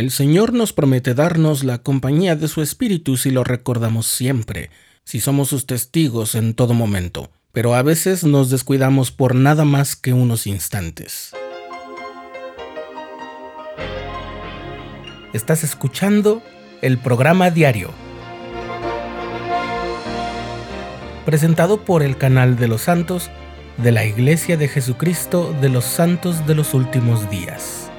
El Señor nos promete darnos la compañía de su Espíritu si lo recordamos siempre, si somos sus testigos en todo momento, pero a veces nos descuidamos por nada más que unos instantes. Estás escuchando el programa diario, presentado por el canal de los santos de la Iglesia de Jesucristo de los Santos de los Últimos Días.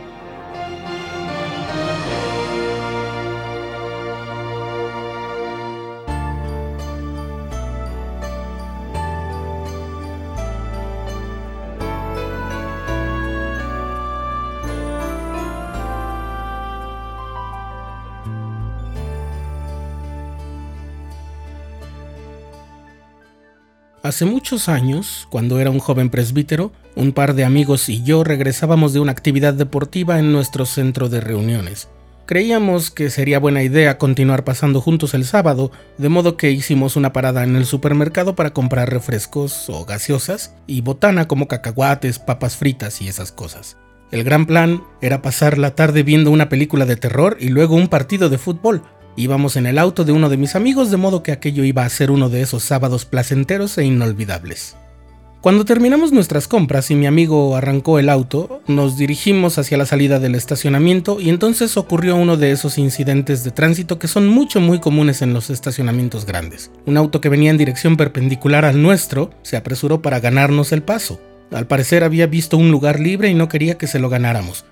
Hace muchos años, cuando era un joven presbítero, un par de amigos y yo regresábamos de una actividad deportiva en nuestro centro de reuniones. Creíamos que sería buena idea continuar pasando juntos el sábado, de modo que hicimos una parada en el supermercado para comprar refrescos o gaseosas y botana como cacahuates, papas fritas y esas cosas. El gran plan era pasar la tarde viendo una película de terror y luego un partido de fútbol, Íbamos en el auto de uno de mis amigos, de modo que aquello iba a ser uno de esos sábados placenteros e inolvidables. Cuando terminamos nuestras compras y mi amigo arrancó el auto, nos dirigimos hacia la salida del estacionamiento y entonces ocurrió uno de esos incidentes de tránsito que son mucho muy comunes en los estacionamientos grandes. Un auto que venía en dirección perpendicular al nuestro se apresuró para ganarnos el paso. Al parecer había visto un lugar libre y no quería que se lo ganáramos,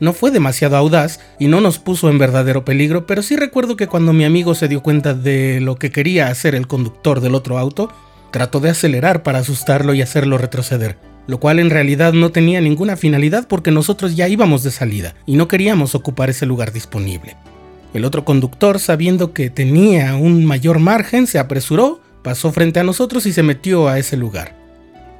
no fue demasiado audaz y no nos puso en verdadero peligro, pero sí recuerdo que cuando mi amigo se dio cuenta de lo que quería hacer el conductor del otro auto, trató de acelerar para asustarlo y hacerlo retroceder, lo cual en realidad no tenía ninguna finalidad porque nosotros ya íbamos de salida y no queríamos ocupar ese lugar disponible. El otro conductor, sabiendo que tenía un mayor margen, se apresuró, pasó frente a nosotros y se metió a ese lugar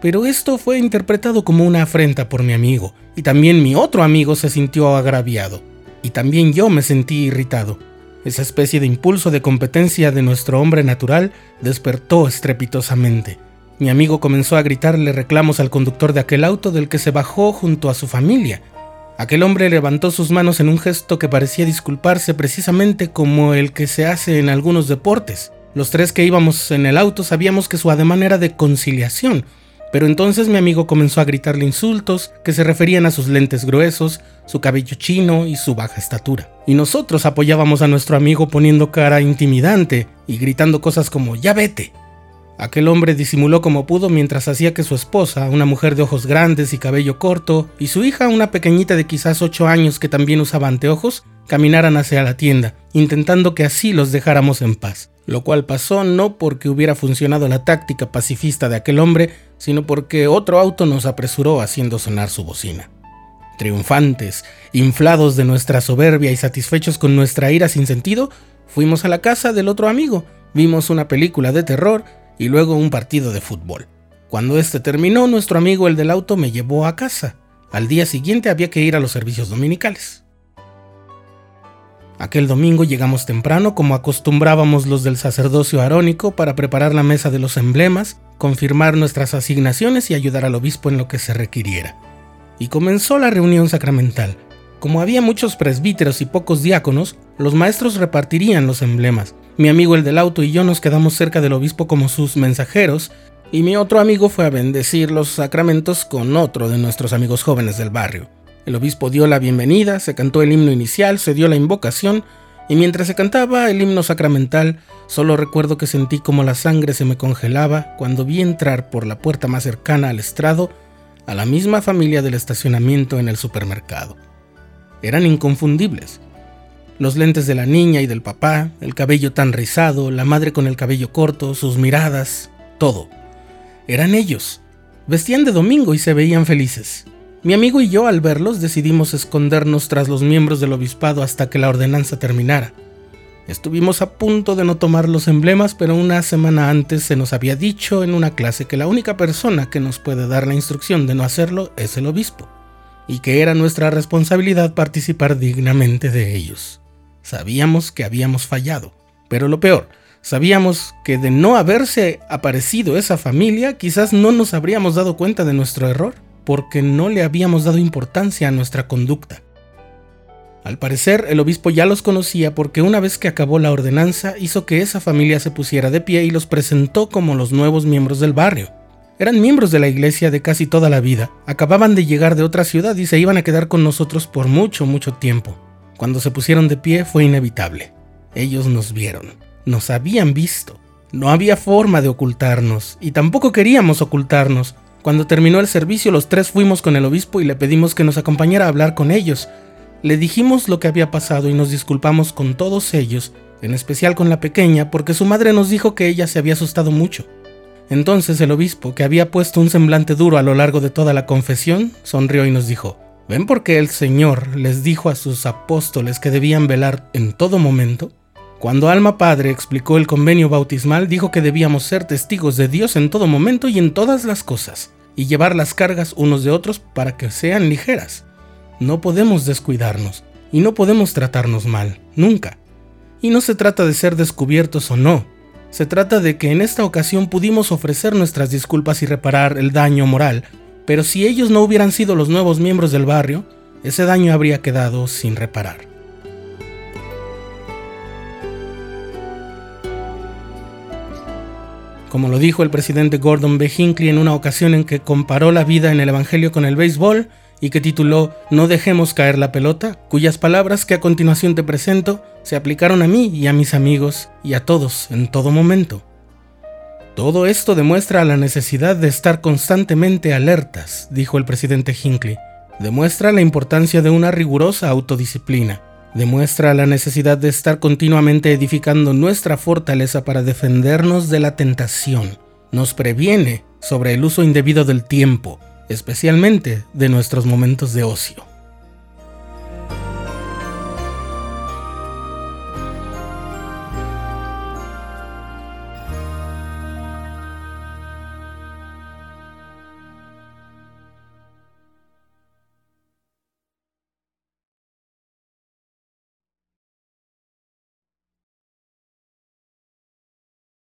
pero esto fue interpretado como una afrenta por mi amigo, y también mi otro amigo se sintió agraviado, y también yo me sentí irritado. Esa especie de impulso de competencia de nuestro hombre natural despertó estrepitosamente. Mi amigo comenzó a gritarle reclamos al conductor de aquel auto del que se bajó junto a su familia. Aquel hombre levantó sus manos en un gesto que parecía disculparse precisamente como el que se hace en algunos deportes. Los tres que íbamos en el auto sabíamos que su ademán era de conciliación, pero entonces mi amigo comenzó a gritarle insultos que se referían a sus lentes gruesos, su cabello chino y su baja estatura. Y nosotros apoyábamos a nuestro amigo poniendo cara intimidante y gritando cosas como ya vete. Aquel hombre disimuló como pudo mientras hacía que su esposa, una mujer de ojos grandes y cabello corto, y su hija, una pequeñita de quizás 8 años que también usaba anteojos, caminaran hacia la tienda, intentando que así los dejáramos en paz lo cual pasó no porque hubiera funcionado la táctica pacifista de aquel hombre, sino porque otro auto nos apresuró haciendo sonar su bocina. Triunfantes, inflados de nuestra soberbia y satisfechos con nuestra ira sin sentido, fuimos a la casa del otro amigo, vimos una película de terror y luego un partido de fútbol. Cuando este terminó, nuestro amigo el del auto me llevó a casa. Al día siguiente había que ir a los servicios dominicales. Aquel domingo llegamos temprano como acostumbrábamos los del sacerdocio arónico para preparar la mesa de los emblemas, confirmar nuestras asignaciones y ayudar al obispo en lo que se requiriera. Y comenzó la reunión sacramental. Como había muchos presbíteros y pocos diáconos, los maestros repartirían los emblemas. Mi amigo el del auto y yo nos quedamos cerca del obispo como sus mensajeros, y mi otro amigo fue a bendecir los sacramentos con otro de nuestros amigos jóvenes del barrio. El obispo dio la bienvenida, se cantó el himno inicial, se dio la invocación, y mientras se cantaba el himno sacramental, solo recuerdo que sentí como la sangre se me congelaba cuando vi entrar por la puerta más cercana al estrado a la misma familia del estacionamiento en el supermercado. Eran inconfundibles. Los lentes de la niña y del papá, el cabello tan rizado, la madre con el cabello corto, sus miradas, todo. Eran ellos. Vestían de domingo y se veían felices. Mi amigo y yo al verlos decidimos escondernos tras los miembros del obispado hasta que la ordenanza terminara. Estuvimos a punto de no tomar los emblemas, pero una semana antes se nos había dicho en una clase que la única persona que nos puede dar la instrucción de no hacerlo es el obispo, y que era nuestra responsabilidad participar dignamente de ellos. Sabíamos que habíamos fallado, pero lo peor, sabíamos que de no haberse aparecido esa familia, quizás no nos habríamos dado cuenta de nuestro error porque no le habíamos dado importancia a nuestra conducta. Al parecer, el obispo ya los conocía porque una vez que acabó la ordenanza hizo que esa familia se pusiera de pie y los presentó como los nuevos miembros del barrio. Eran miembros de la iglesia de casi toda la vida, acababan de llegar de otra ciudad y se iban a quedar con nosotros por mucho, mucho tiempo. Cuando se pusieron de pie fue inevitable. Ellos nos vieron, nos habían visto. No había forma de ocultarnos, y tampoco queríamos ocultarnos. Cuando terminó el servicio los tres fuimos con el obispo y le pedimos que nos acompañara a hablar con ellos. Le dijimos lo que había pasado y nos disculpamos con todos ellos, en especial con la pequeña, porque su madre nos dijo que ella se había asustado mucho. Entonces el obispo, que había puesto un semblante duro a lo largo de toda la confesión, sonrió y nos dijo, ¿ven por qué el Señor les dijo a sus apóstoles que debían velar en todo momento? Cuando Alma Padre explicó el convenio bautismal, dijo que debíamos ser testigos de Dios en todo momento y en todas las cosas, y llevar las cargas unos de otros para que sean ligeras. No podemos descuidarnos, y no podemos tratarnos mal, nunca. Y no se trata de ser descubiertos o no, se trata de que en esta ocasión pudimos ofrecer nuestras disculpas y reparar el daño moral, pero si ellos no hubieran sido los nuevos miembros del barrio, ese daño habría quedado sin reparar. Como lo dijo el presidente Gordon B. Hinckley en una ocasión en que comparó la vida en el Evangelio con el béisbol, y que tituló No dejemos caer la pelota, cuyas palabras que a continuación te presento se aplicaron a mí y a mis amigos y a todos en todo momento. Todo esto demuestra la necesidad de estar constantemente alertas, dijo el presidente Hinckley. Demuestra la importancia de una rigurosa autodisciplina. Demuestra la necesidad de estar continuamente edificando nuestra fortaleza para defendernos de la tentación. Nos previene sobre el uso indebido del tiempo, especialmente de nuestros momentos de ocio.